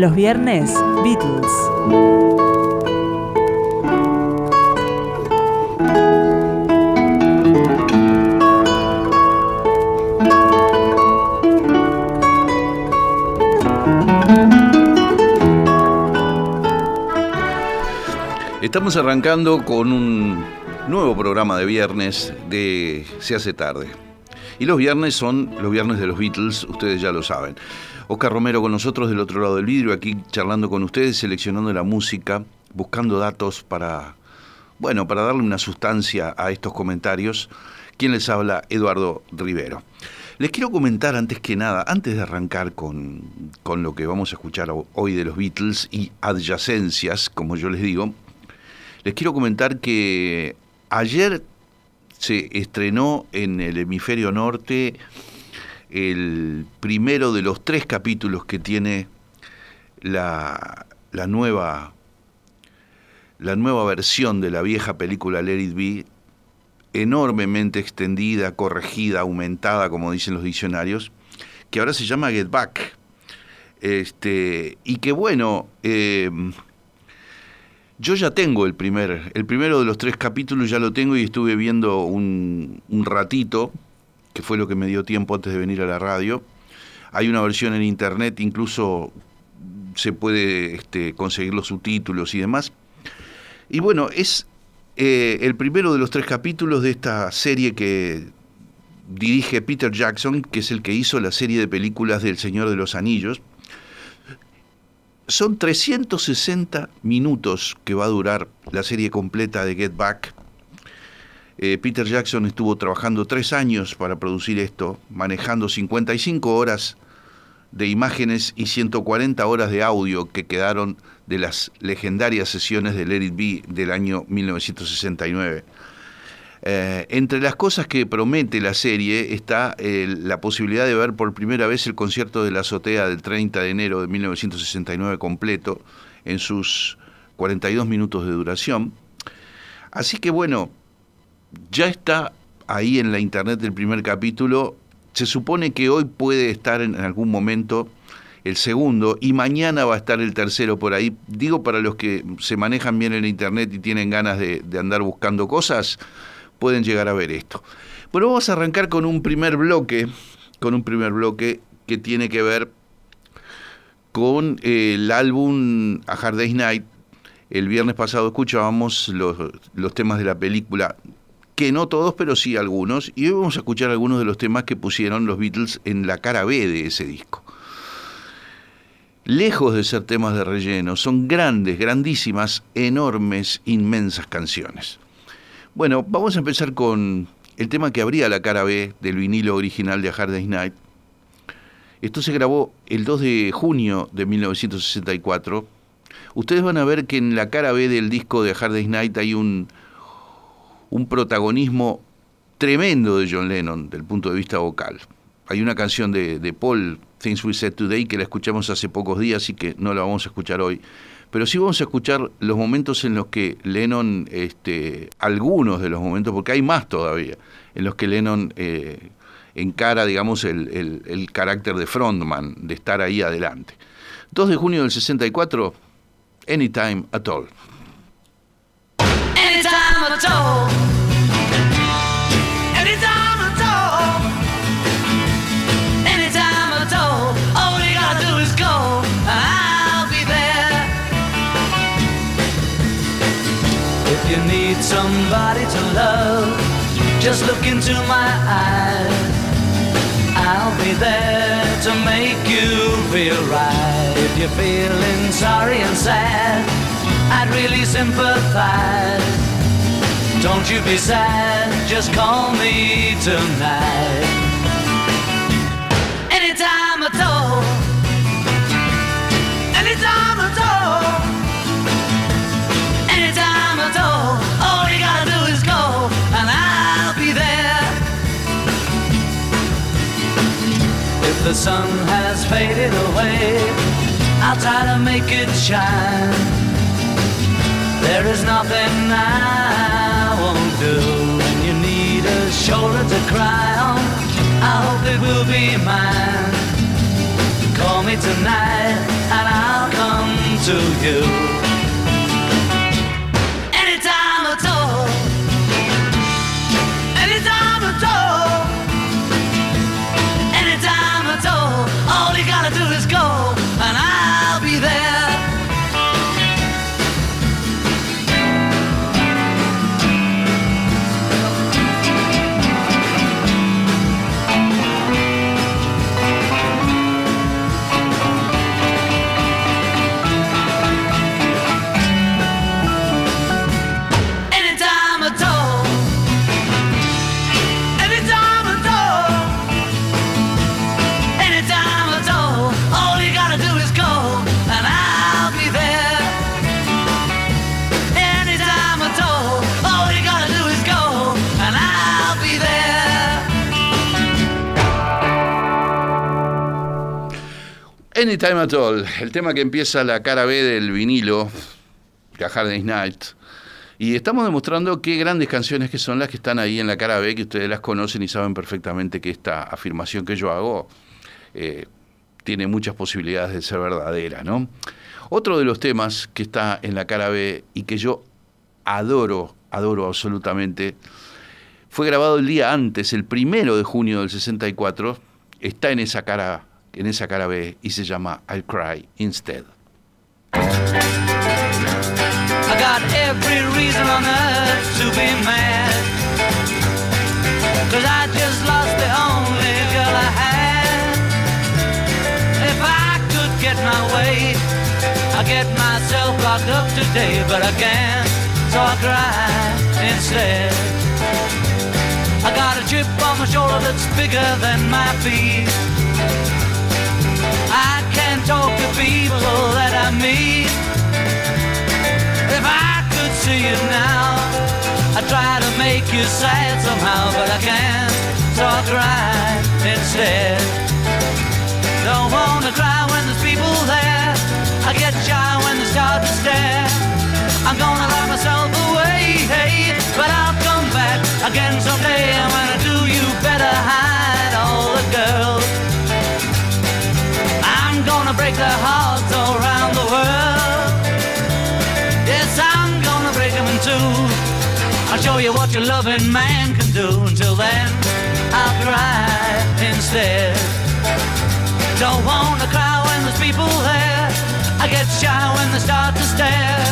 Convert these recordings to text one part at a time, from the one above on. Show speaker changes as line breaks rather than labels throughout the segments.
Los viernes, Beatles.
Estamos arrancando con un nuevo programa de viernes de Se hace tarde. Y los viernes son los viernes de los Beatles, ustedes ya lo saben. Oscar Romero con nosotros del otro lado del vidrio, aquí charlando con ustedes, seleccionando la música, buscando datos para, bueno, para darle una sustancia a estos comentarios. ¿Quién les habla? Eduardo Rivero. Les quiero comentar antes que nada, antes de arrancar con, con lo que vamos a escuchar hoy de los Beatles y adyacencias, como yo les digo, les quiero comentar que ayer se estrenó en el hemisferio norte el primero de los tres capítulos que tiene la, la nueva la nueva versión de la vieja película Let It Be, enormemente extendida, corregida, aumentada, como dicen los diccionarios, que ahora se llama Get Back. Este, y que bueno, eh, yo ya tengo el primer, el primero de los tres capítulos ya lo tengo y estuve viendo un, ratito, que fue lo que me dio tiempo antes de venir a la radio. Hay una versión en internet, incluso se puede este, conseguir los subtítulos y demás. Y bueno, es eh, el primero de los tres capítulos de esta serie que dirige Peter Jackson, que es el que hizo la serie de películas del Señor de los Anillos son 360 minutos que va a durar la serie completa de Get Back. Eh, Peter Jackson estuvo trabajando tres años para producir esto, manejando 55 horas de imágenes y 140 horas de audio que quedaron de las legendarias sesiones de Let It del año 1969. Eh, entre las cosas que promete la serie está la posibilidad de ver por primera vez el concierto de la azotea del 30 de enero de 1969 completo en sus 42 minutos de duración. Así que bueno, ya está ahí en la internet del primer capítulo. Se supone que hoy puede estar en algún momento el segundo y mañana va a estar el tercero por ahí. Digo para los que se manejan bien en internet y tienen ganas de andar buscando cosas, pueden llegar a ver esto. Bueno, vamos a arrancar con un primer bloque, con un primer bloque que tiene que ver con el álbum A Hard Day's Night. El viernes pasado escuchábamos los temas de la película, que no todos, pero sí algunos, y hoy vamos a escuchar algunos de los temas que pusieron los Beatles en la cara B de ese disco. Lejos de ser temas de relleno, son grandes, grandísimas, enormes, inmensas canciones. Bueno, vamos a empezar con el tema que abría la cara B del vinilo original de A Hard Day's Night. Esto se grabó el 2 de junio de 1964. Ustedes van a ver que en la cara B del disco de A Hard Day's Night hay un, un protagonismo tremendo de John Lennon del punto de vista vocal. Hay una canción de, Paul, Things We Said Today, que la escuchamos hace pocos días y que no la vamos a escuchar hoy pero sí vamos a escuchar los momentos en los que Lennon, este, algunos de los momentos, porque hay más todavía, en los que Lennon eh, encara, digamos, el, el carácter de frontman, de estar ahí adelante. 2 de junio del 64, Anytime at All. Anytime at all.
You gotta do is go, I'll be there. If you need
somebody to love, just look into my eyes. I'll be there to make you feel right. If you're feeling sorry and sad, I'd really sympathize. Don't you be sad, just call me tonight. Anytime at all. Anytime at all. Anytime at all.
All you gotta do is call, and I'll be there. If
the sun has faded away, I'll try to make it shine. There is nothing I do when you need a shoulder to cry on. I hope it will be mine. Call me tonight and I'll come
to you.
Anytime at All, el tema que empieza la cara B del vinilo, Day's Night. Y estamos demostrando qué grandes canciones que son las que están ahí en la cara B, que ustedes las conocen y saben perfectamente que esta afirmación que yo hago eh, tiene muchas posibilidades de ser verdadera, ¿no? Otro de los temas que está en la cara B y que yo adoro, adoro absolutamente, fue grabado el día antes, el primero de junio del 64, está en esa cara en esa cara B y se llama I'll Cry Instead.
I got every reason on earth to be mad. Cause I just lost the only girl I had. If I could get my way I'd get myself locked up today But I can't, so I cry instead. I got a chip on my shoulder that's bigger than my feet Can't talk to people that I meet. If I could see you now, I'd try to make you sad somehow, but I can't, so I cry instead. Don't wanna cry when there's people there. I get shy when they start to stare. I'm gonna you what your loving man can do. Until then, I'll cry instead. Don't wanna cry when there's people there. I get shy when they start to stare.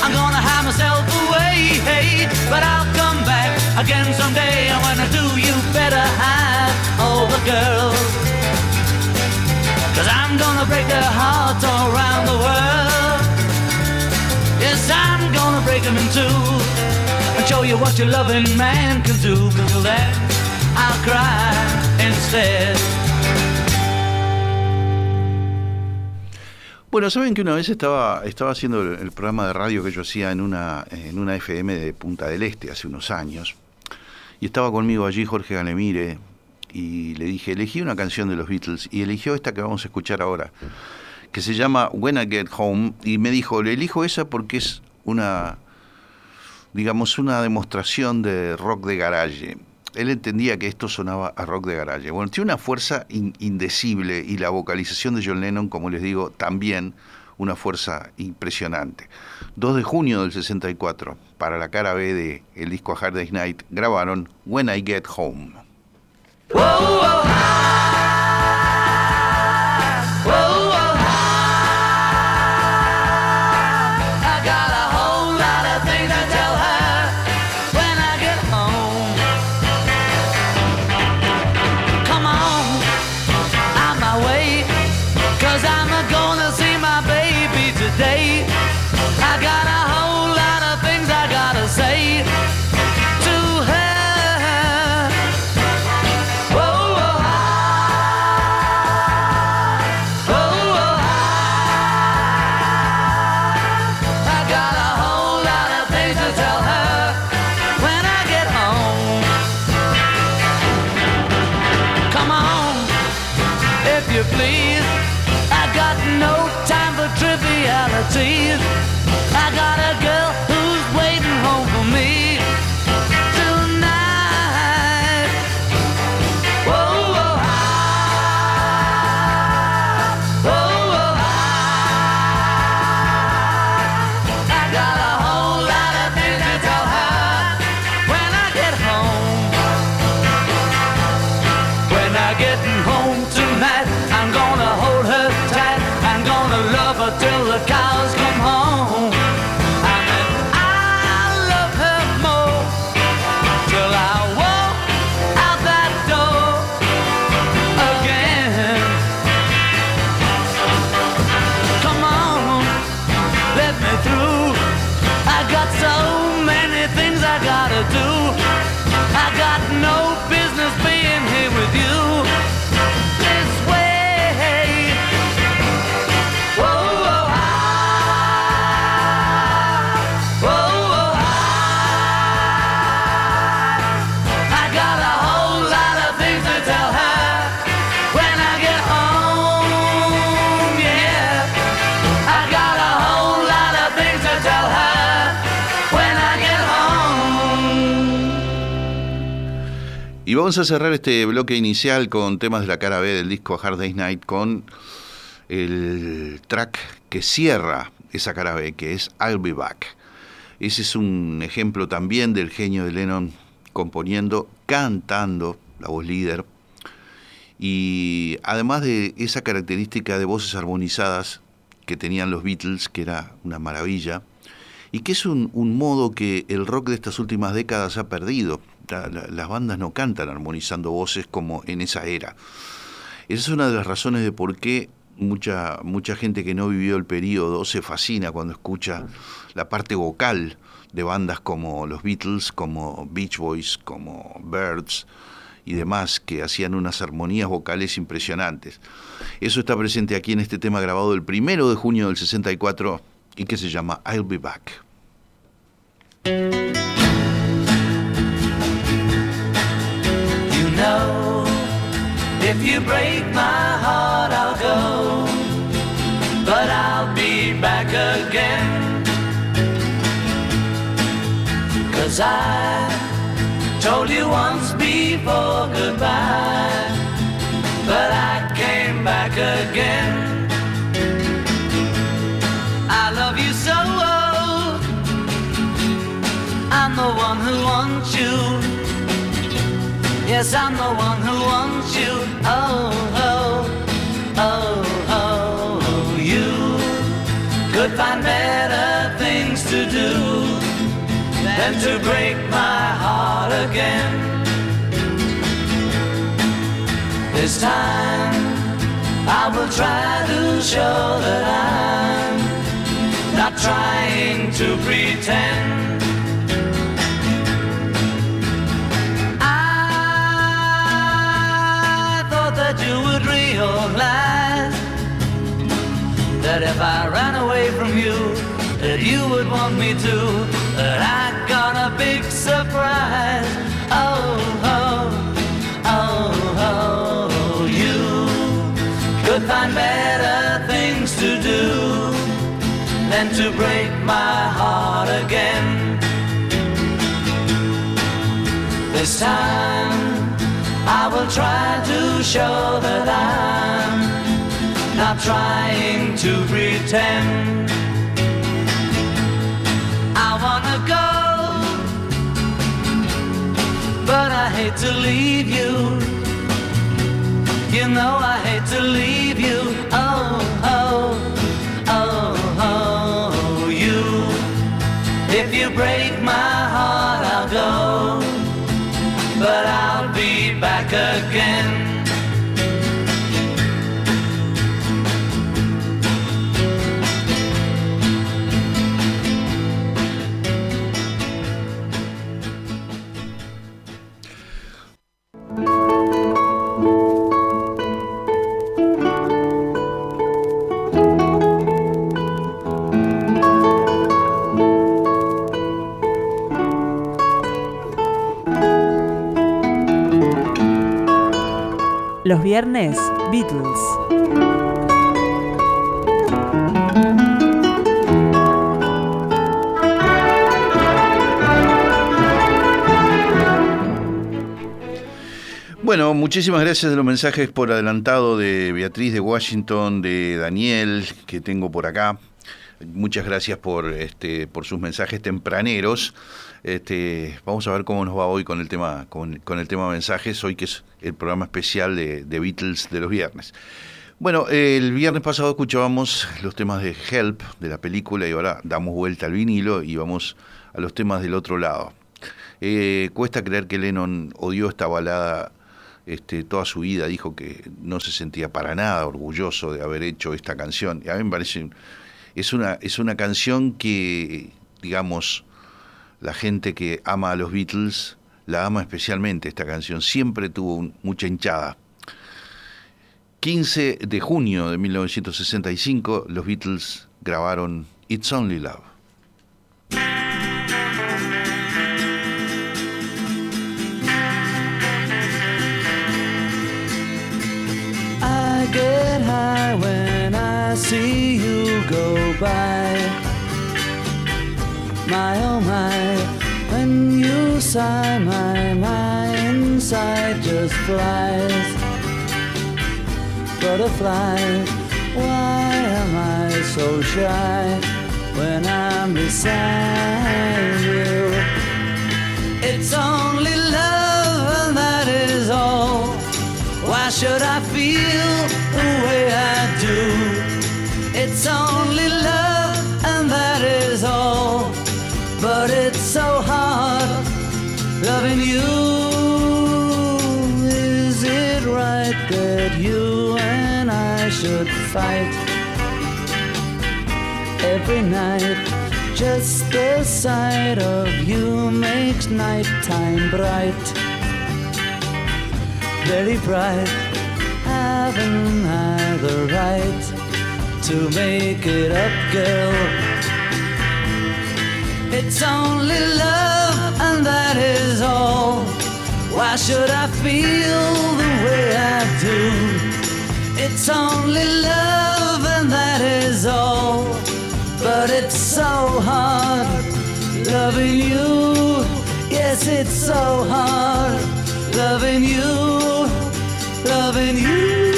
I'm gonna hide myself away, hey, but I'll come back again someday. And when I do, you better hide all the girls. Cause I'm gonna break their hearts all around the world. Yes, I'm gonna break them in two show you what your loving man can do. Then, I'll cry instead.
Bueno, saben que una vez estaba, estaba haciendo el, programa de radio que yo hacía en una, en una FM de Punta del Este hace unos años. Y estaba conmigo allí Jorge Galemire, y le dije, elegí una canción de los Beatles y eligió esta que vamos a escuchar ahora, que se llama When I Get Home, y me dijo, le elijo esa porque es una, digamos, una demostración de rock de garage. Él entendía que esto sonaba a rock de garage. Bueno, tiene una fuerza indecible y la vocalización de John Lennon, como les digo, también una fuerza impresionante. 2 de junio del 64, para la cara B de el disco A Hard Day's Night, grabaron When I Get Home. Whoa, whoa, Y vamos a cerrar este bloque inicial con temas de la cara B del disco Hard Day's Night con el track que cierra esa cara B, que es I'll Be Back. Ese es un ejemplo también del genio de Lennon componiendo, cantando, la voz líder, y además de esa característica de voces armonizadas que tenían los Beatles, que era una maravilla, y que es un, un modo que el rock de estas últimas décadas ha perdido. La- la- las bandas no cantan armonizando voces como en esa era. Esa es una de las razones de por qué mucha, mucha gente que no vivió el periodo se fascina cuando escucha la parte vocal de bandas como los Beatles, como Beach Boys, como Birds y demás, que hacían unas armonías vocales impresionantes. Eso está presente aquí en este tema grabado el primero de junio del 64 y que se llama I'll Be Back.
Know, if you break my heart, I'll go. But I'll be back again. Cause I told you once before goodbye. But I came back again. I love you so. Oh. I'm the one who wants you. Yes, I'm the one who wants you. Oh, oh, oh, oh, you could find better things to do than to break my heart again. This time I will try to show that I'm not trying to pretend. If I ran away from you, that you would want me to. That I got a big surprise. Oh, oh, oh, oh, you could find better things to do than to break my heart again. This time I will try to show that I'm not trying to pretend. I wanna go, but I hate to leave you. You know I hate to leave you. Oh, oh, oh, oh, you. If you break my heart, I'll go but I'll be back again.
Los viernes, Beatles.
Bueno, muchísimas gracias de los mensajes por adelantado de Beatriz de Washington, de Daniel, que tengo por acá. Muchas gracias por, este, por sus mensajes tempraneros. Este, vamos a ver cómo nos va hoy con el tema, con, el tema mensajes, hoy que es el programa especial de, de Beatles de los viernes. Bueno, el viernes pasado escuchábamos los temas de Help, de la película, y ahora damos vuelta al vinilo y vamos a los temas del otro lado. Eh, cuesta creer que Lennon odió esta balada este, toda su vida, dijo que no se sentía para nada orgulloso de haber hecho esta canción. Y a mí me parece, es una, es una canción que, digamos, la gente que ama a los Beatles la ama especialmente esta canción, siempre tuvo mucha hinchada. 15 de junio de 1965, los Beatles grabaron It's Only Love.
I get high when I see you go by. My oh my, when you sigh, my my inside just flies. Butterfly, why am I so shy when I'm beside you? It's only love, and that is all. Why should I feel the way I do? It's only love, loving you. Is it right that you and I should fight every night? Just the sight of you makes nighttime bright very bright. Haven't I the right to make it up, girl? It's only love, and that is all. Why should I feel the way I do? It's only love, and that is all. But it's so hard loving you. Yes, it's so hard loving you, loving you.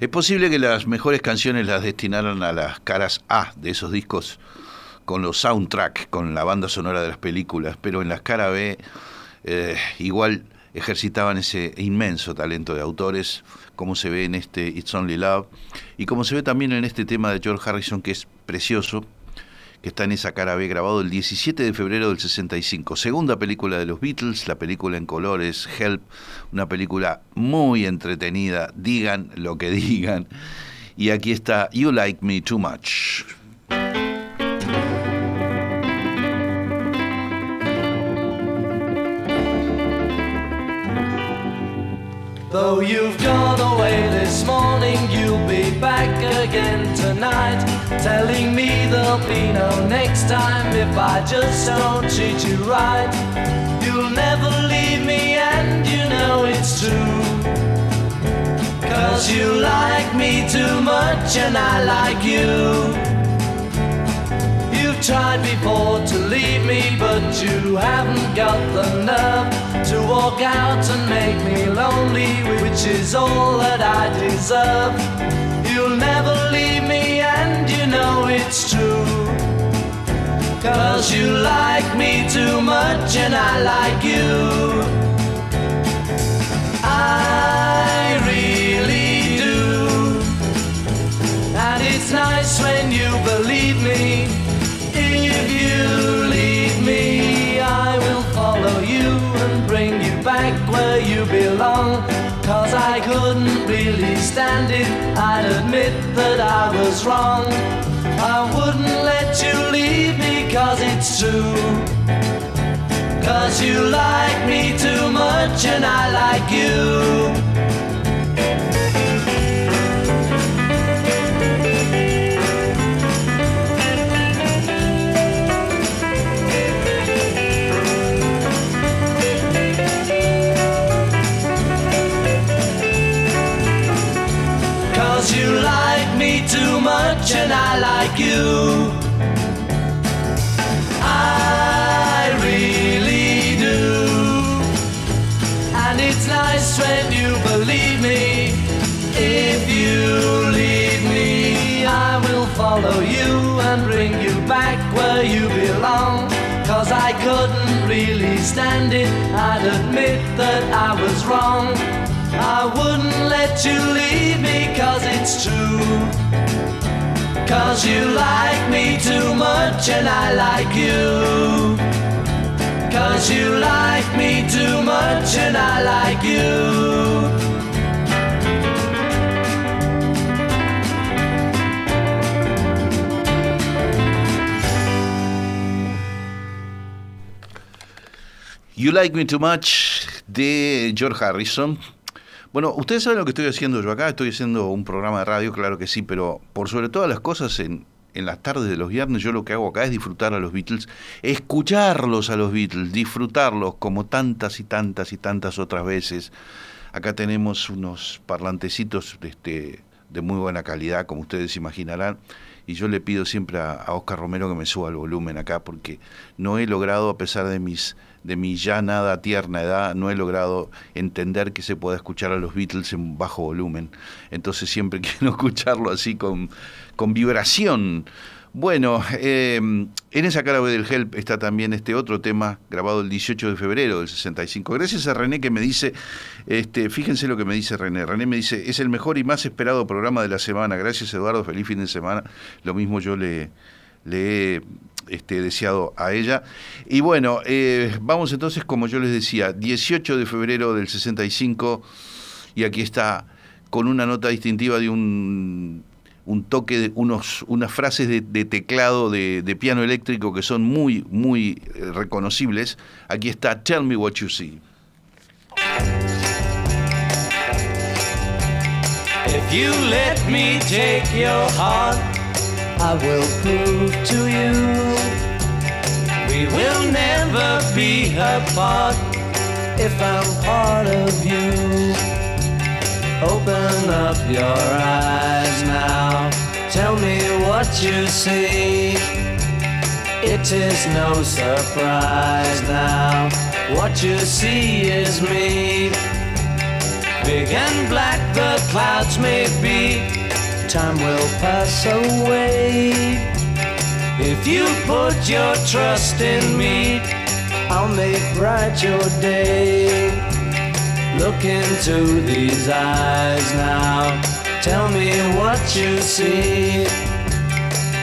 Es posible que las mejores canciones las destinaran a las caras A de esos discos con los soundtracks, con la banda sonora de las películas, pero en las caras B eh, igual ejercitaban ese inmenso talento de autores, como se ve en este It's Only Love, y como se ve también en este tema de George Harrison, que es precioso, que está en esa cara B, grabado el 17 de febrero del 65. Segunda película de los Beatles, la película en colores, Help, una película muy entretenida, digan lo que digan. Y aquí está You Like Me Too Much.
Telling me there'll be no next time if I just don't treat you right. You'll never leave me, and you know it's true. Cause you like me too much, and I like you. You've tried before to leave me, but you haven't got the nerve to walk out and make me lonely, which is all that I deserve. You'll never leave me, know it's true. Cause you like me too much, and I like you. I really do. And it's nice when you believe me. If you leave me, I will follow you and bring you back where you belong. Cause I couldn't really stand it, I'd admit that I was wrong. I wouldn't let you leave me cause it's true. Cause you like me too much and I like you. Too much and I like you. I really do. And it's nice when you believe me. If you leave me, I will follow you and bring you back where you belong. Cause I couldn't really stand it, I'd admit that I was wrong. I wouldn't let you leave me cause it's true. Cause you like me too much and I like you. Cause you like me too much and I like you.
You Like Me Too Much de George Harrison. Bueno, ustedes saben lo que estoy haciendo yo acá, estoy haciendo un programa de radio, claro que sí, pero por sobre todas las cosas en, en las tardes de los viernes yo lo que hago acá es disfrutar a los Beatles, escucharlos a los Beatles, disfrutarlos como tantas y tantas y tantas otras veces. Acá tenemos unos parlantecitos este, de muy buena calidad, como ustedes imaginarán, y yo le pido siempre a, a Oscar Romero que me suba el volumen acá porque no he logrado, a pesar de mis de mi ya nada tierna edad, no he logrado entender que se pueda escuchar a los Beatles en bajo volumen. Entonces siempre quiero escucharlo así con, con vibración. Bueno, eh, en esa cara del Help está también este otro tema grabado el 18 de febrero del 65. Gracias a René que me dice, este, fíjense lo que me dice René. René me dice, es el mejor y más esperado programa de la semana. Gracias Eduardo, feliz fin de semana. Lo mismo yo le, le he este, deseado a ella. Y bueno, eh, vamos entonces, como yo les decía, 18 de febrero del 65, y aquí está con una nota distintiva de un, un toque, de unos, unas frases de, teclado de, de, piano eléctrico que son muy, muy eh, reconocibles. Aquí está Tell Me What You See.
If you let me take your heart, I will prove to you we will never be apart if I'm part of you. Open up your eyes now, tell me what you see. It is no surprise now, what you see is me. Big and black the clouds may be, time will pass away. If you put your trust in me, I'll make bright your day. Look into these eyes now, tell me what you see.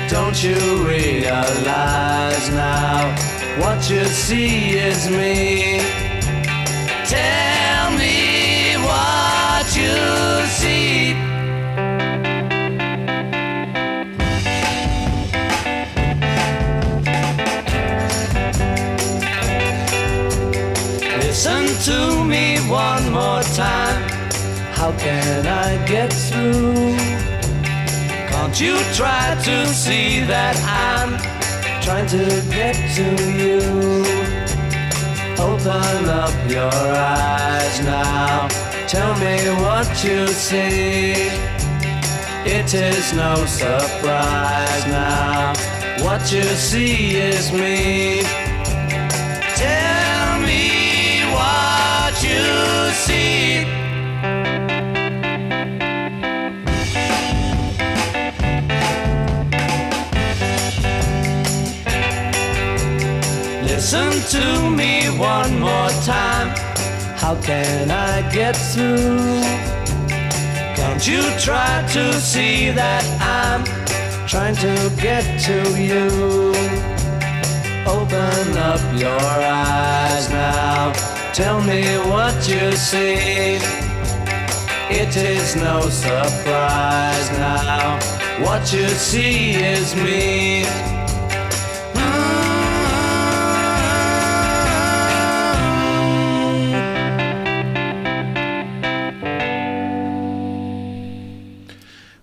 Don't you realize now, what you see is me? To me one more time. How can I get through? Can't you try to see that I'm trying to get to you? Open up your eyes now. Tell me what you see. It is no surprise now. What you see is me. Listen to me one more time. How can I get through? Can't you try to see that I'm trying to get to you? Open up your eyes now. Tell me what you see. It is no surprise now. What you see is me.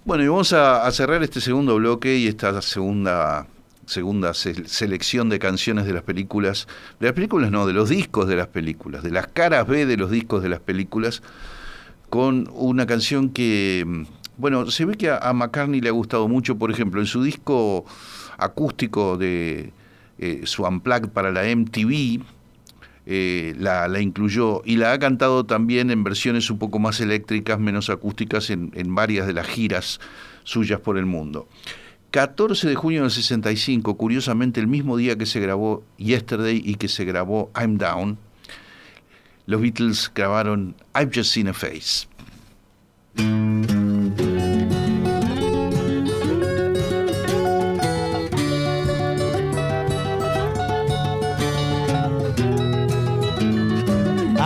Bueno, y vamos a, a, cerrar este segundo bloque y esta segunda segunda se selección de canciones de las películas, de las películas no, de los discos de las películas, de las caras B de los discos de las películas, con una canción que, bueno, se ve que a, a McCartney le ha gustado mucho, por ejemplo, en su disco acústico de eh, su para la MTV, eh, la, la, incluyó y la ha cantado también en versiones un poco más eléctricas, menos acústicas, en, en varias de las giras suyas por el mundo. 14 de junio del 65, curiosamente el mismo día que se grabó Yesterday y que se grabó I'm Down, los Beatles grabaron I've Just Seen a Face.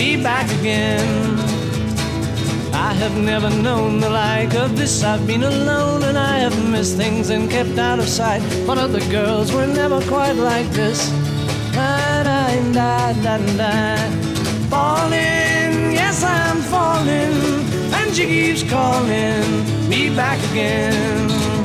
me back again. I have never known the like of this. I've been alone and I have missed things and kept out of sight. But other girls were never quite like this. Da, da, da, da, da. Falling, yes, I'm falling, and she keeps calling me back again.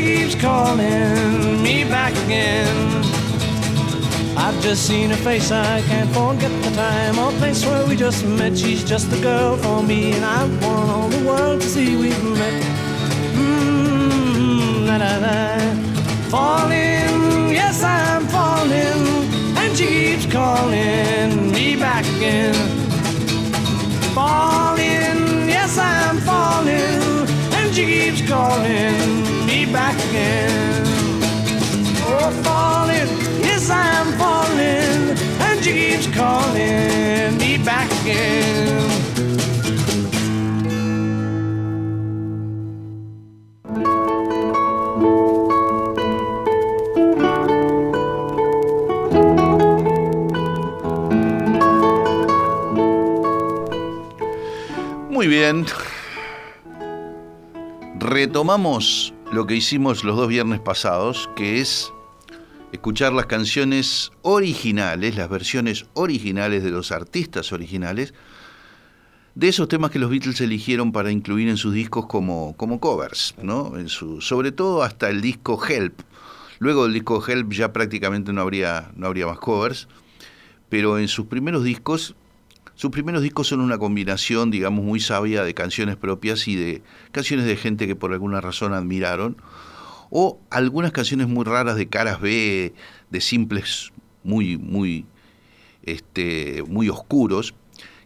Keeps calling me back again. I've just seen her face, I can't forget the time or place where we just met. She's just the girl for me, and I want all the world to see we've met. Mmm, la la la. Falling, yes, I'm falling, and she keeps calling me back again falling, yes I'm falling, and she keeps calling back again. Oh, falling, yes I'm falling, and she calling me back again.
Muy bien. Retomamos lo que hicimos los dos viernes pasados, que es escuchar las canciones originales, las versiones originales de los artistas originales, de esos temas que los Beatles eligieron para incluir en sus discos como, como covers, ¿no? En su, sobre todo hasta el disco Help. Luego del disco Help ya prácticamente no habría, no habría más covers, pero en sus primeros discos sus primeros discos son una combinación, digamos, muy sabia de canciones propias y de canciones de gente que por alguna razón admiraron, o algunas canciones muy raras de caras B, de simples muy, muy, este, muy oscuros,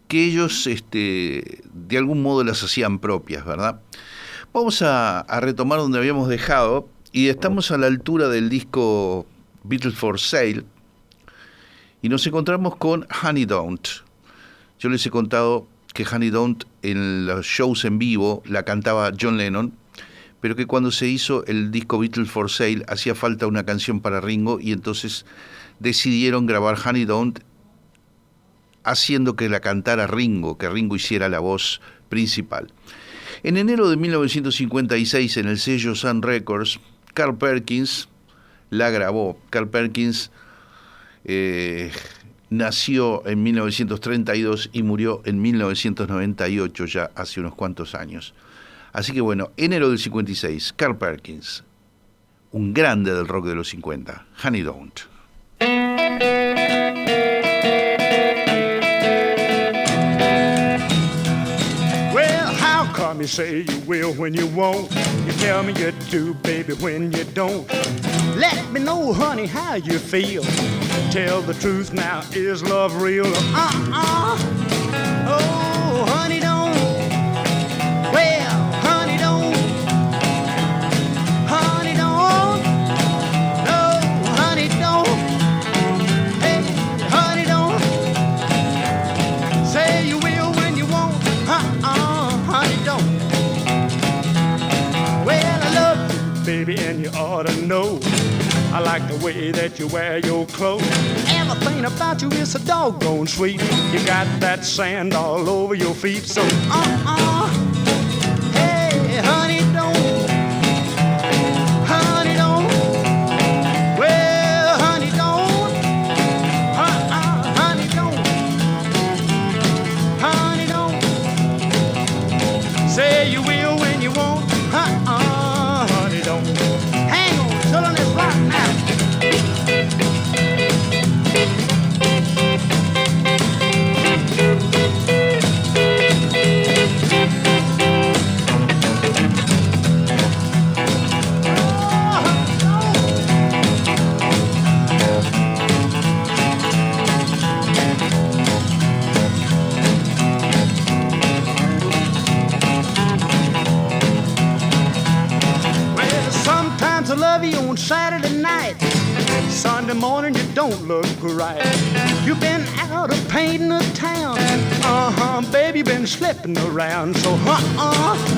que ellos este, de algún modo las hacían propias, ¿verdad? Vamos a, a retomar donde habíamos dejado y estamos a la altura del disco Beatles for Sale y nos encontramos con Honey Don't. Yo les he contado que Honey Don't en los shows en vivo la cantaba John Lennon, pero que cuando se hizo el disco Beatles for Sale hacía falta una canción para Ringo y entonces decidieron grabar Honey Don't haciendo que la cantara Ringo, que Ringo hiciera la voz principal. En enero de 1956 en el sello Sun Records, Carl Perkins la grabó. Carl Perkins eh, nació en 1932 y murió en 1998, ya hace unos cuantos años. Así que bueno, enero del 56, Carl Perkins, un grande del rock de los 50, Honey Don't.
You say you will when you won't? You tell me you do, baby, when you don't. Let me know, honey, how you feel. Tell the truth now, is love real? Uh-uh. You wear your clothes. Everything about you is so doggone sweet. You got that sand all over your feet, so uh-uh. Hey, slipping around. So, uh uh.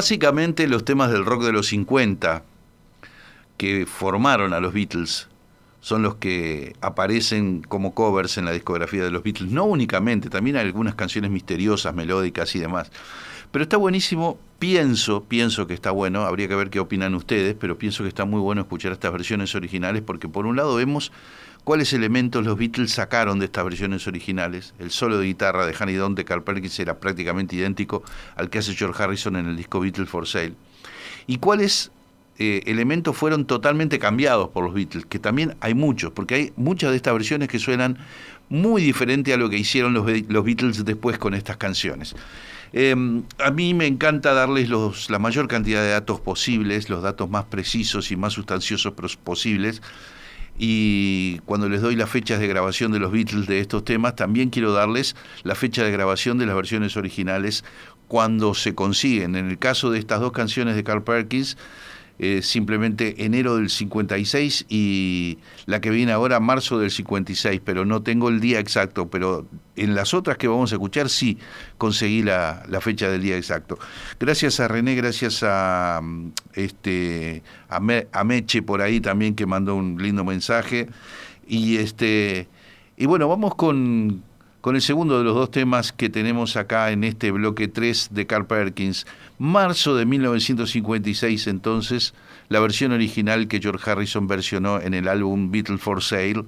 Básicamente los temas del rock de los 50 que formaron a los Beatles son los que aparecen como covers en la discografía de los Beatles. No únicamente, también hay algunas canciones misteriosas, melódicas y demás. Pero está buenísimo, pienso, pienso que está bueno, habría que ver qué opinan ustedes, pero pienso que está muy bueno escuchar estas versiones originales porque por un lado vemos cuáles elementos los Beatles sacaron de estas versiones originales. El solo de guitarra de Hanny Don de Carl Perkins era prácticamente idéntico al que hace George Harrison en el disco Beatles for Sale. Y cuáles eh, elementos fueron totalmente cambiados por los Beatles, que también hay muchos, porque hay muchas de estas versiones que suenan muy diferente a lo que hicieron los, Be- los Beatles después con estas canciones. Eh, a mí me encanta darles los, la mayor cantidad de datos posibles, los datos más precisos y más sustanciosos posibles. Y cuando les doy las fechas de grabación de los Beatles de estos temas, también quiero darles la fecha de grabación de las versiones originales cuando se consiguen. En el caso de estas dos canciones de Carl Perkins, eh, simplemente enero del 56 y la que viene ahora marzo del 56, pero no tengo el día exacto, pero en las otras que vamos a escuchar sí conseguí la, la fecha del día exacto. Gracias a René, gracias a mm, este a, a Meche por ahí también que mandó un lindo mensaje y este y bueno, vamos con con el segundo de los dos temas que tenemos acá en este bloque 3 de Carl Perkins. Marzo de 1956 entonces, la versión original que George Harrison versionó en el álbum Beatles for Sale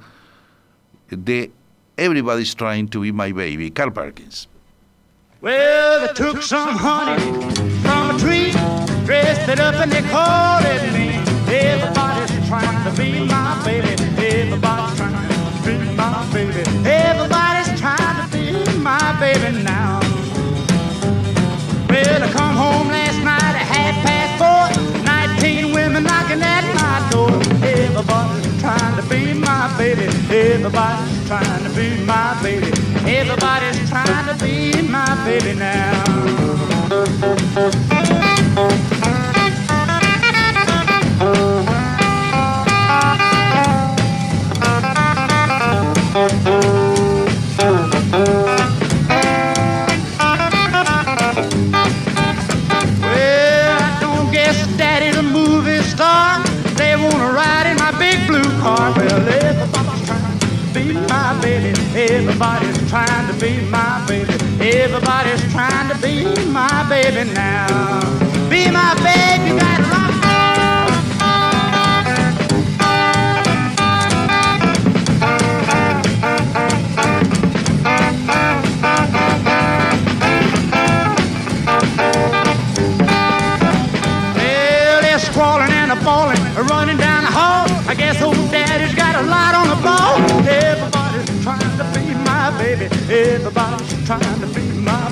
de Everybody's Trying to Be My Baby, Carl Perkins.
Well, they took some honey from a tree, dressed it up and they called it me. Everybody's trying to be my baby. Everybody's trying to be my baby. Everybody's baby now. Well, I come home last night at half past four. Nineteen women knocking at my door. Everybody's trying to be my baby. Everybody's trying to be my baby. Everybody's trying to be my baby now. Everybody's trying to be my baby. Everybody's trying to be my baby now. Be my baby, gotta rock. Trying to be my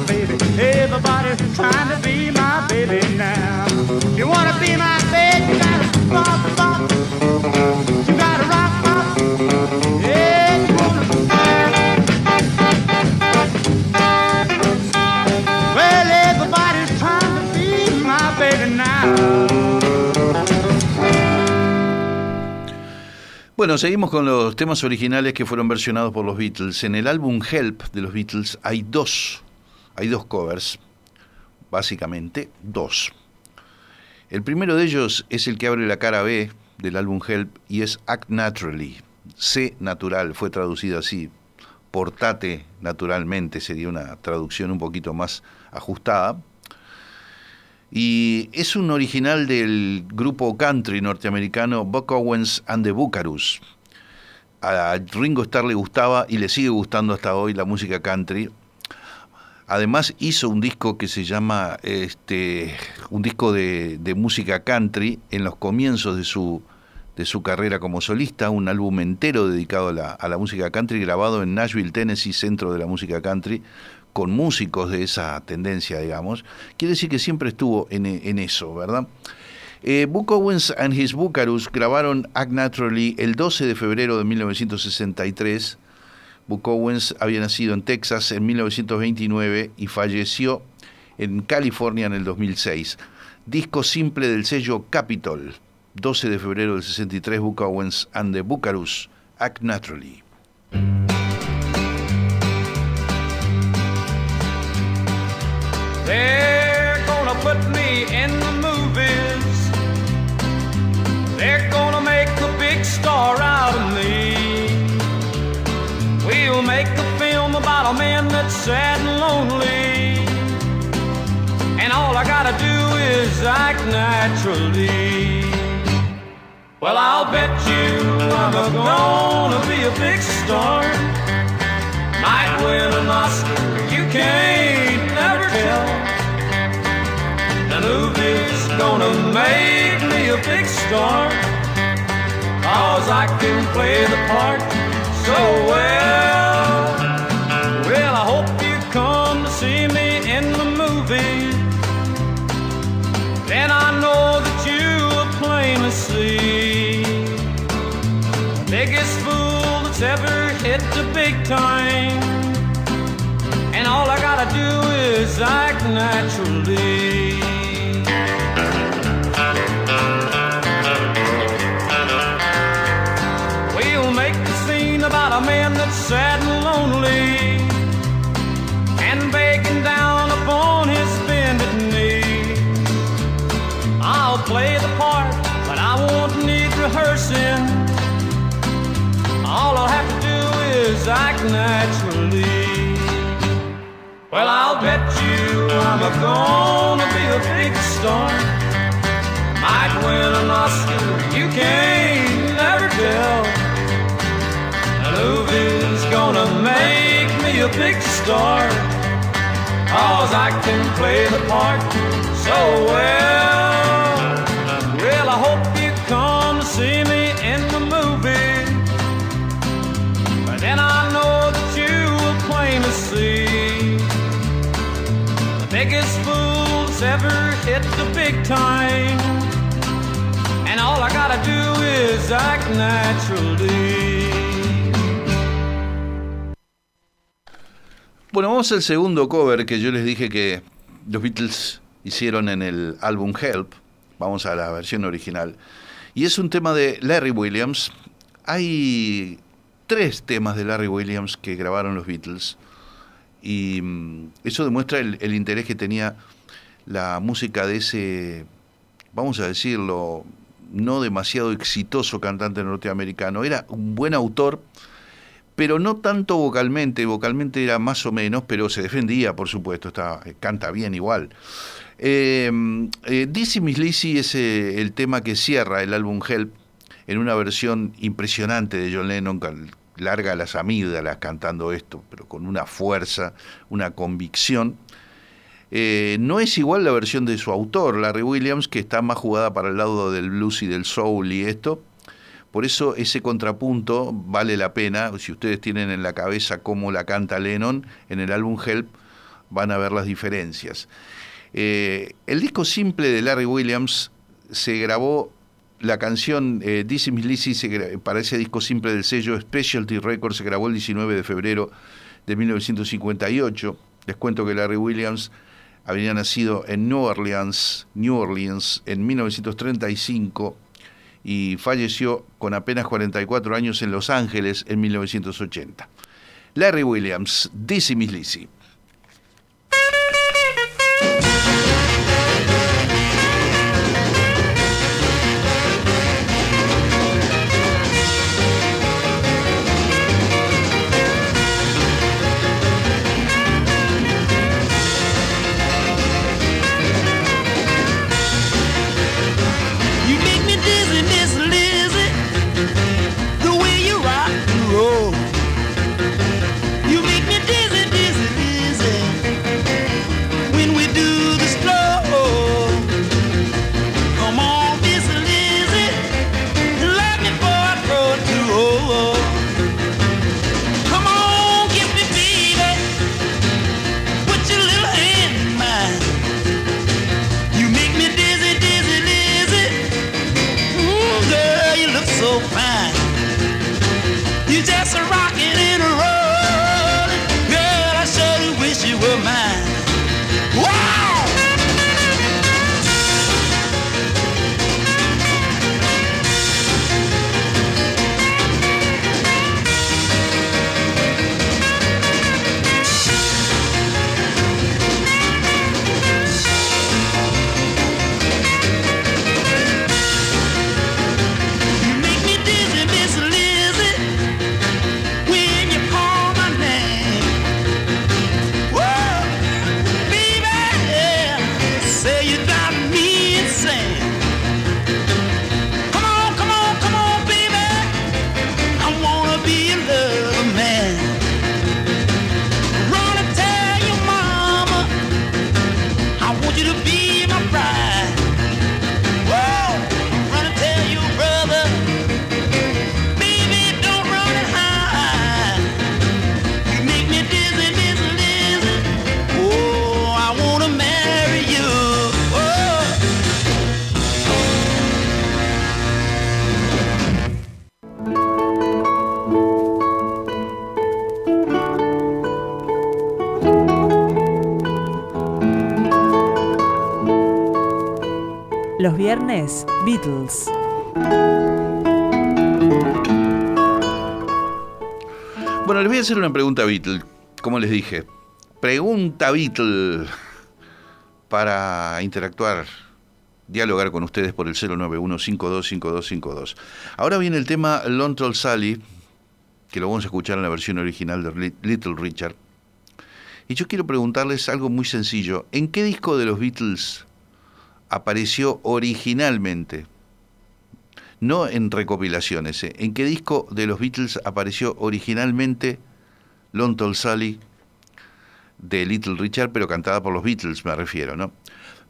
Bueno, seguimos con los temas originales que fueron versionados por los Beatles. En el álbum Help de los Beatles hay dos, hay dos covers, básicamente dos. El primero de ellos es el que abre la cara B del álbum Help y es Act Naturally, C natural, fue traducido así Portate naturalmente, sería una traducción un poquito más ajustada. Y es un original del grupo country norteamericano Buck Owens and the Buckarus. A Ringo Starr le gustaba y le sigue gustando hasta hoy la música country. Además hizo un disco que se llama este, un disco de, de música country en los comienzos de su, de su carrera como solista, un álbum entero dedicado a la, a la música country grabado en Nashville, Tennessee, centro de la música country, con músicos de esa tendencia, digamos, quiere decir que siempre estuvo en, eso, ¿verdad? Eh, Book Owens and His Bucarus grabaron Act Naturally el 12 de febrero de 1963. Book Owens había nacido en Texas en 1929 y falleció en California en el 2006. Disco simple del sello Capitol, 12 de febrero del 63, Book Owens and the Bucarus, Act Naturally.
In the movies. They're gonna make a big star out of me. We'll make a film about a man that's sad and lonely. And all I gotta do is act naturally. Well, I'll bet you I'm gonna be a big star. Might win an Oscar, you can't gonna make me a big star. Cause I can play the part so well. Well, I hope you come to see me in the movie. Then I know that you will plainly see the biggest fool that's ever hit the big time. And all I gotta do is act naturally. Man that's sad and lonely and begging down upon his bended knee. I'll play the part, but I won't need rehearsing. All I'll have to do is act naturally. Well, I'll bet you I'm a gonna be a big star. Might win an Oscar, you can't never tell. Movie's gonna make me a big star. Cause I can play the part so well. Well, I hope you come see me in the movie. But then I know that you will plainly see the biggest fool that's ever hit the big time. And all I gotta do is act naturally.
Bueno, vamos al segundo cover que yo les dije que los Beatles hicieron en el álbum Help. Vamos a la versión original. Y es un tema de Larry Williams. Hay tres temas de Larry Williams que grabaron los Beatles. Y mm, eso demuestra el, el interés que tenía la música de ese, vamos a decirlo, no demasiado exitoso cantante norteamericano. Era un buen autor, pero no tanto vocalmente, vocalmente era más o menos, pero se defendía, por supuesto, está, canta bien igual. Eh, eh, Dizzy Miss Lizzy es eh, el tema que cierra el álbum Help en una versión impresionante de John Lennon, larga las amígdalas cantando esto, pero con una fuerza, una convicción. Eh, no es igual la versión de su autor, Larry Williams, que está más jugada para el lado del blues y del soul y esto. Por eso ese contrapunto vale la pena. Si ustedes tienen en la cabeza cómo la canta Lennon en el álbum Help, van a ver las diferencias. Eh, el disco simple de Larry Williams se grabó, la canción eh, Miss Lizzy se para ese disco simple del sello Specialty Records se grabó el 19 de febrero de 1958. Les cuento que Larry Williams había nacido en New Orleans, New Orleans en 1935 y falleció con apenas 44 años en Los Ángeles en 1980. Larry Williams, Dizzy Miss Lizzy.
Beatles.
Bueno, les voy a hacer una pregunta Beatle, como les dije. Pregunta Beatle para interactuar, dialogar con ustedes por el 091-525252. Ahora viene el tema Lone Troll Sally, que lo vamos a escuchar en la versión original de Li- Little Richard. Y yo quiero preguntarles algo muy sencillo. ¿En qué disco de los Beatles apareció originalmente? No en recopilaciones. ¿eh? ¿En qué disco de los Beatles apareció originalmente Lone Tall Sally de Little Richard, pero cantada por los Beatles, me refiero, ¿no?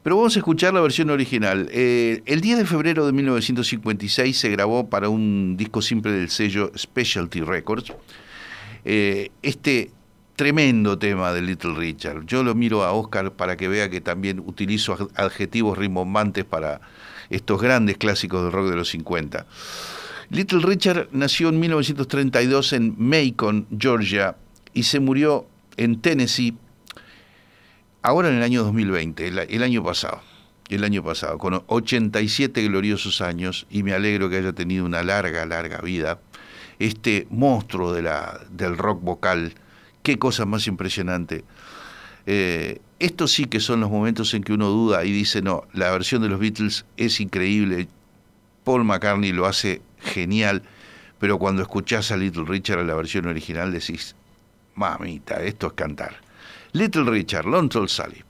Pero vamos a escuchar la versión original. Eh, el 10 de febrero de 1956 se grabó para un disco simple del sello Specialty Records eh, este tremendo tema de Little Richard. Yo lo miro a Oscar para que vea que también utilizo ad- adjetivos rimbombantes para estos grandes clásicos del rock de los 50. Little Richard nació en 1932 en Macon, Georgia, y se murió en Tennessee ahora en el año 2020, el, el año pasado. El año pasado, con 87 gloriosos años, y me alegro que haya tenido una larga, larga vida. Este monstruo de la, del rock vocal, qué cosa más impresionante. Eh, estos sí que son los momentos en que uno duda y dice, no, la versión de los Beatles es increíble, Paul McCartney lo hace genial, pero cuando escuchás a Little Richard en la versión original decís, mamita, esto es cantar. Little Richard, Troll Sally.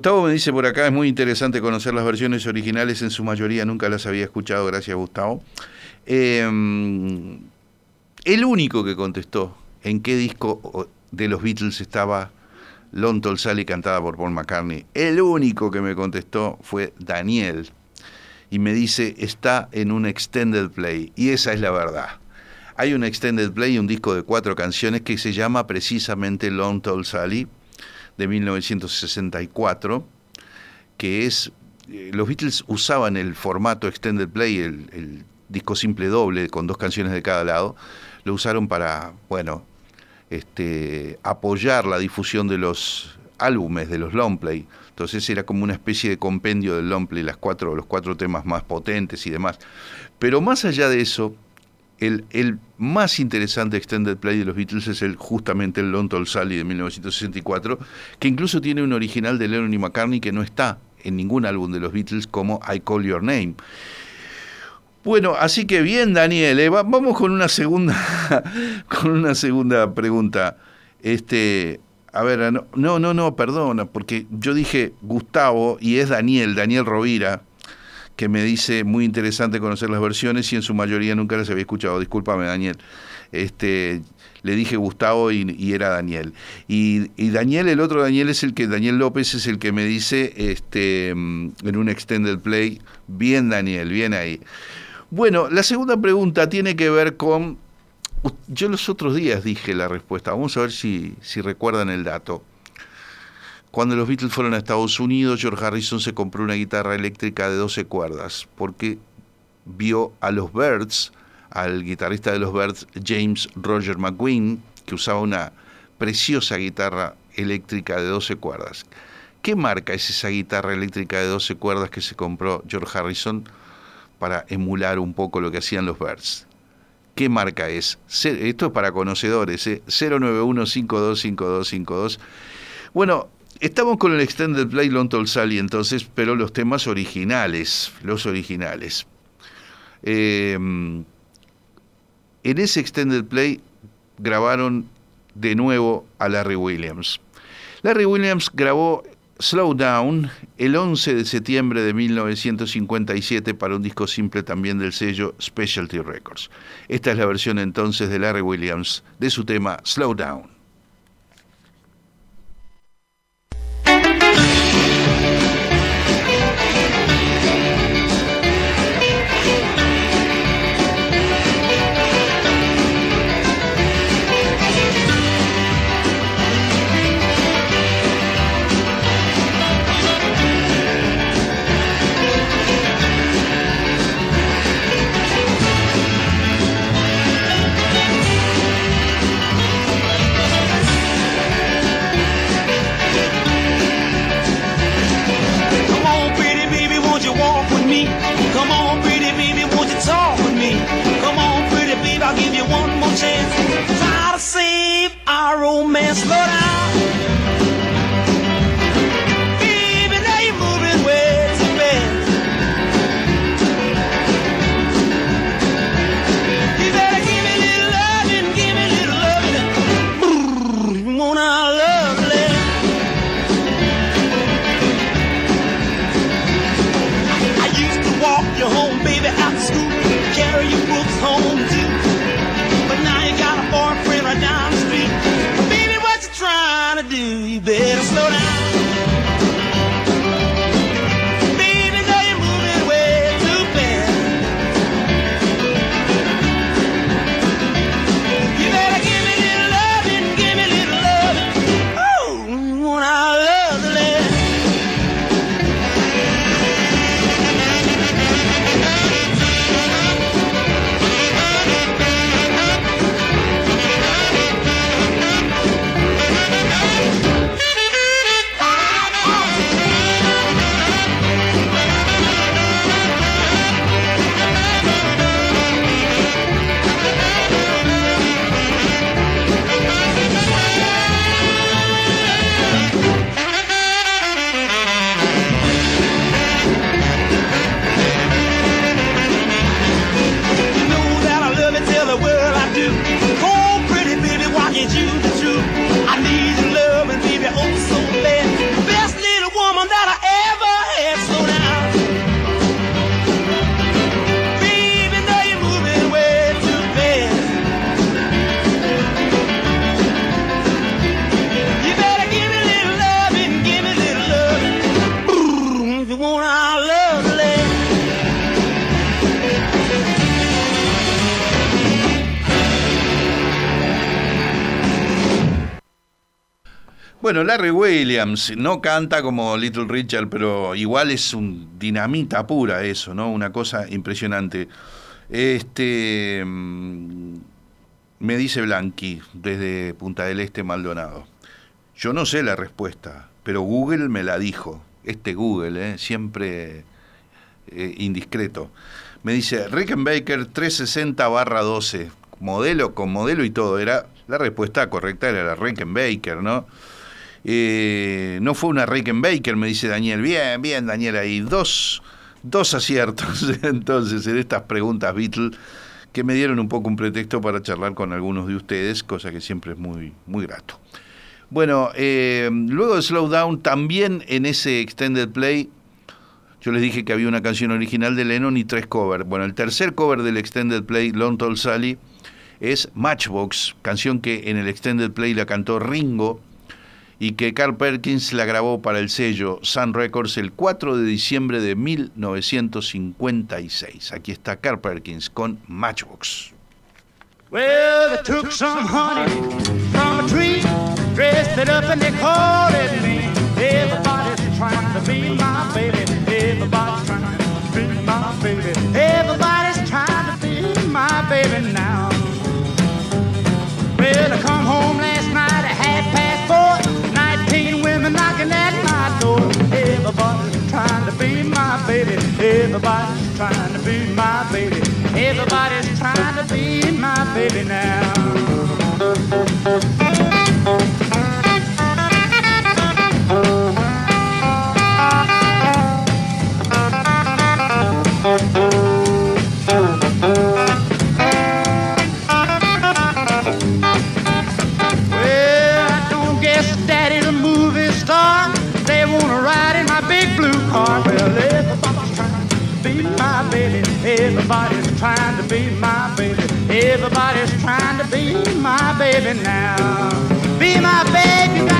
Gustavo me dice por acá, es muy interesante conocer las versiones originales, en su mayoría nunca las había escuchado, gracias Gustavo. Eh, el único que contestó en qué disco de los Beatles estaba Tall Sally cantada por Paul McCartney, el único que me contestó fue Daniel. Y me dice, está en un extended play. Y esa es la verdad. Hay un extended play, un disco de cuatro canciones que se llama precisamente Long Tall Sally, de 1964, que es... eh, Los Beatles usaban el formato extended play, el, el disco simple doble, con dos canciones de cada lado, lo usaron para, bueno, este, apoyar la difusión de los álbumes, de los long play. Entonces era como una especie de compendio del long play, las cuatro, los cuatro temas más potentes y demás. Pero más allá de eso, el, más interesante extended play de los Beatles es el, justamente el Long Tall Sally de 1964, que incluso tiene un original de Lennon y McCartney que no está en ningún álbum de los Beatles como I Call Your Name. Bueno, así que bien, Daniel, eh, va- vamos con una segunda, con una segunda pregunta. Este, a ver, no, no, no, perdona, porque yo dije Gustavo y es Daniel, Daniel Rovira, que me dice muy interesante conocer las versiones y en su mayoría nunca las había escuchado. Discúlpame, Daniel. Este, le dije Gustavo y, era Daniel. Y, y Daniel, el otro Daniel es el que, Daniel López es el que me dice este, mm, en un extended play, bien Daniel, bien ahí. Bueno, la segunda pregunta tiene que ver con, yo los otros días dije la respuesta, vamos a ver si, si recuerdan el dato. Cuando los Beatles fueron a Estados Unidos, George Harrison se compró una guitarra eléctrica de 12 cuerdas porque vio a los Birds, al guitarrista de los Birds, James Roger McGuinn, que usaba una preciosa guitarra eléctrica de 12 cuerdas. ¿Qué marca es esa guitarra eléctrica de 12 cuerdas que se compró George Harrison para emular un poco lo que hacían los Birds? ¿Qué marca es? Esto es para conocedores, ¿eh? 091-525252. Bueno, estamos con el Extended Play Long Tall Sally entonces, pero los temas originales, los originales. Eh, en ese Extended Play grabaron de nuevo a Larry Williams. Larry Williams grabó Slow Down el 11 de septiembre de 1957 para un disco simple también del sello Specialty Records. Esta es la versión entonces de Larry Williams de su tema Slow Down. Larry Williams no canta como Little Richard, pero igual es un dinamita pura eso, ¿no? Una cosa impresionante. Este mm, me dice Blanqui desde Punta del Este Maldonado. Yo no sé la respuesta, pero Google me la dijo. Este Google, ¿eh? siempre eh, indiscreto. Me dice Rickenbacker 360 barra 12, modelo con modelo y todo. Era la respuesta correcta era la Rickenbacker, ¿no? Eh, no fue una Rickenbacker, me dice Daniel. Bien, bien, Daniel, ahí dos, dos aciertos entonces en estas preguntas Beatle que me dieron un poco un pretexto para charlar con algunos de ustedes, cosa que siempre es muy, muy grato. Bueno, eh, luego de Slow Down, también en ese Extended Play, yo les dije que había una canción original de Lennon y tres covers. Bueno, el tercer cover del Extended Play, Long Tall Sally, es Matchbox, canción que en el Extended Play la cantó Ringo y que Carl Perkins la grabó para el sello Sun Records el 4 de diciembre de 1956. Aquí está Carl Perkins con Matchbox.
Well, they took some honey from a tree, dressed it up and they called it me. Everybody's trying to be my baby. Everybody's trying to be my baby. Everybody's trying to be my baby now. Everybody's trying to be my baby. Everybody's trying to be my baby now. My baby now. Be my baby, you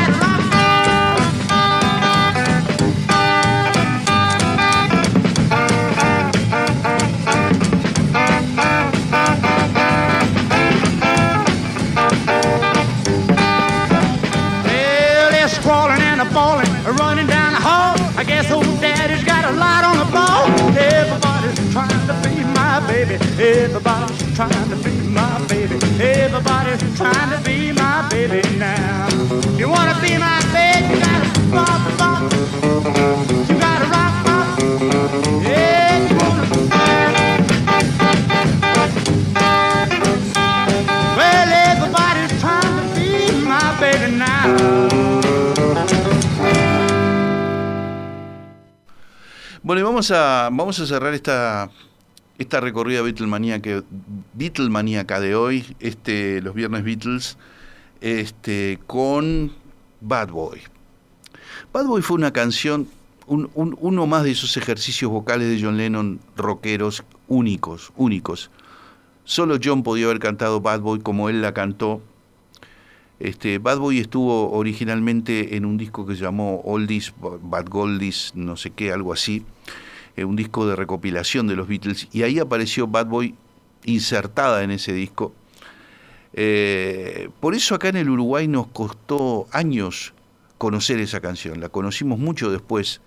vamos a, cerrar esta, esta recorrida Beatlemaníaca, Beatlemaníaca de hoy, este, los viernes Beatles, este, con Bad Boy. Bad Boy fue una canción, un- un- uno más de esos ejercicios vocales de John Lennon rockeros únicos, únicos. Solo John podía haber cantado Bad Boy como él la cantó. Este, Bad Boy estuvo originalmente en un disco que se llamó Oldies, Bad Goldies, no sé qué, algo así, eh, un disco de recopilación de los Beatles, y ahí apareció Bad Boy insertada en ese disco. Eh, por eso acá en el Uruguay nos costó años conocer esa canción, la conocimos mucho después,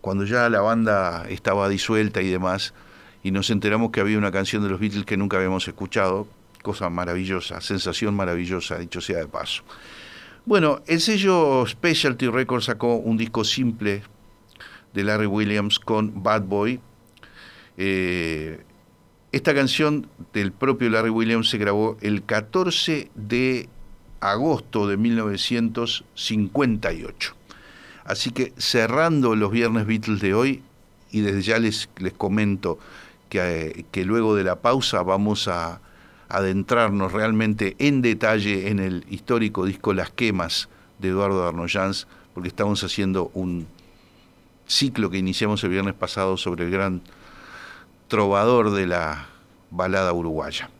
cuando ya la banda estaba disuelta y demás, y nos enteramos que había una canción de los Beatles que nunca habíamos escuchado, cosa maravillosa, sensación maravillosa, dicho sea de paso. Bueno, el sello Specialty Records sacó un disco simple de Larry Williams con Bad Boy. Eh, esta canción del propio Larry Williams se grabó el 14 de agosto de 1958. Así que cerrando los viernes Beatles de hoy, y desde ya les, les comento que, eh, que luego de la pausa vamos a adentrarnos realmente en detalle en el histórico disco Las Quemas de Eduardo Arnoyanz, porque estamos haciendo un ciclo que iniciamos el viernes pasado sobre el gran trovador de la balada uruguaya.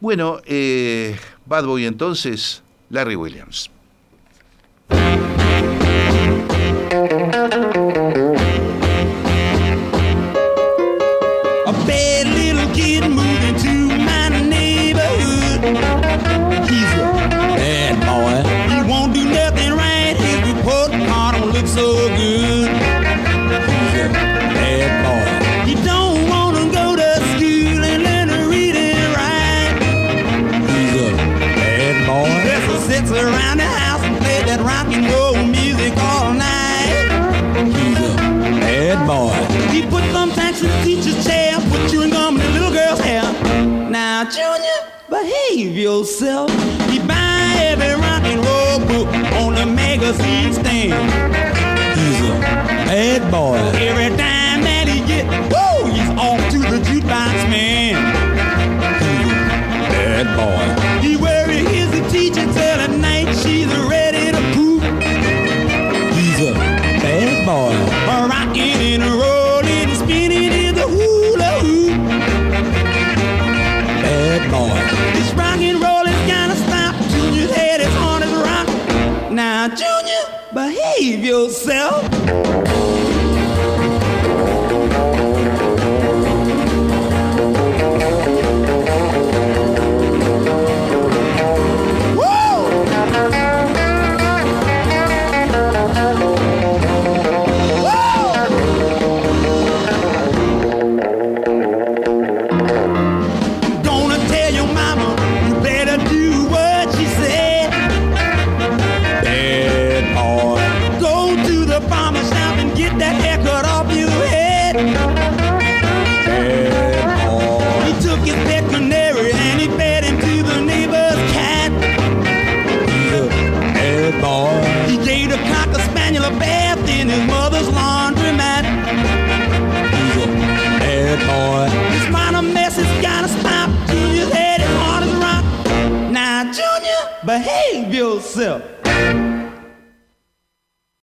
Bueno, eh, Bad Boy entonces, Larry Williams.
around the house and played that rock and roll music all night. He's a bad boy. He put thumbtacks in the teacher's chair, put chewing gum in the little girl's hair. Now, Junior, behave yourself. He buy every rock and roll book on the magazine stand. He's a bad boy. yourself.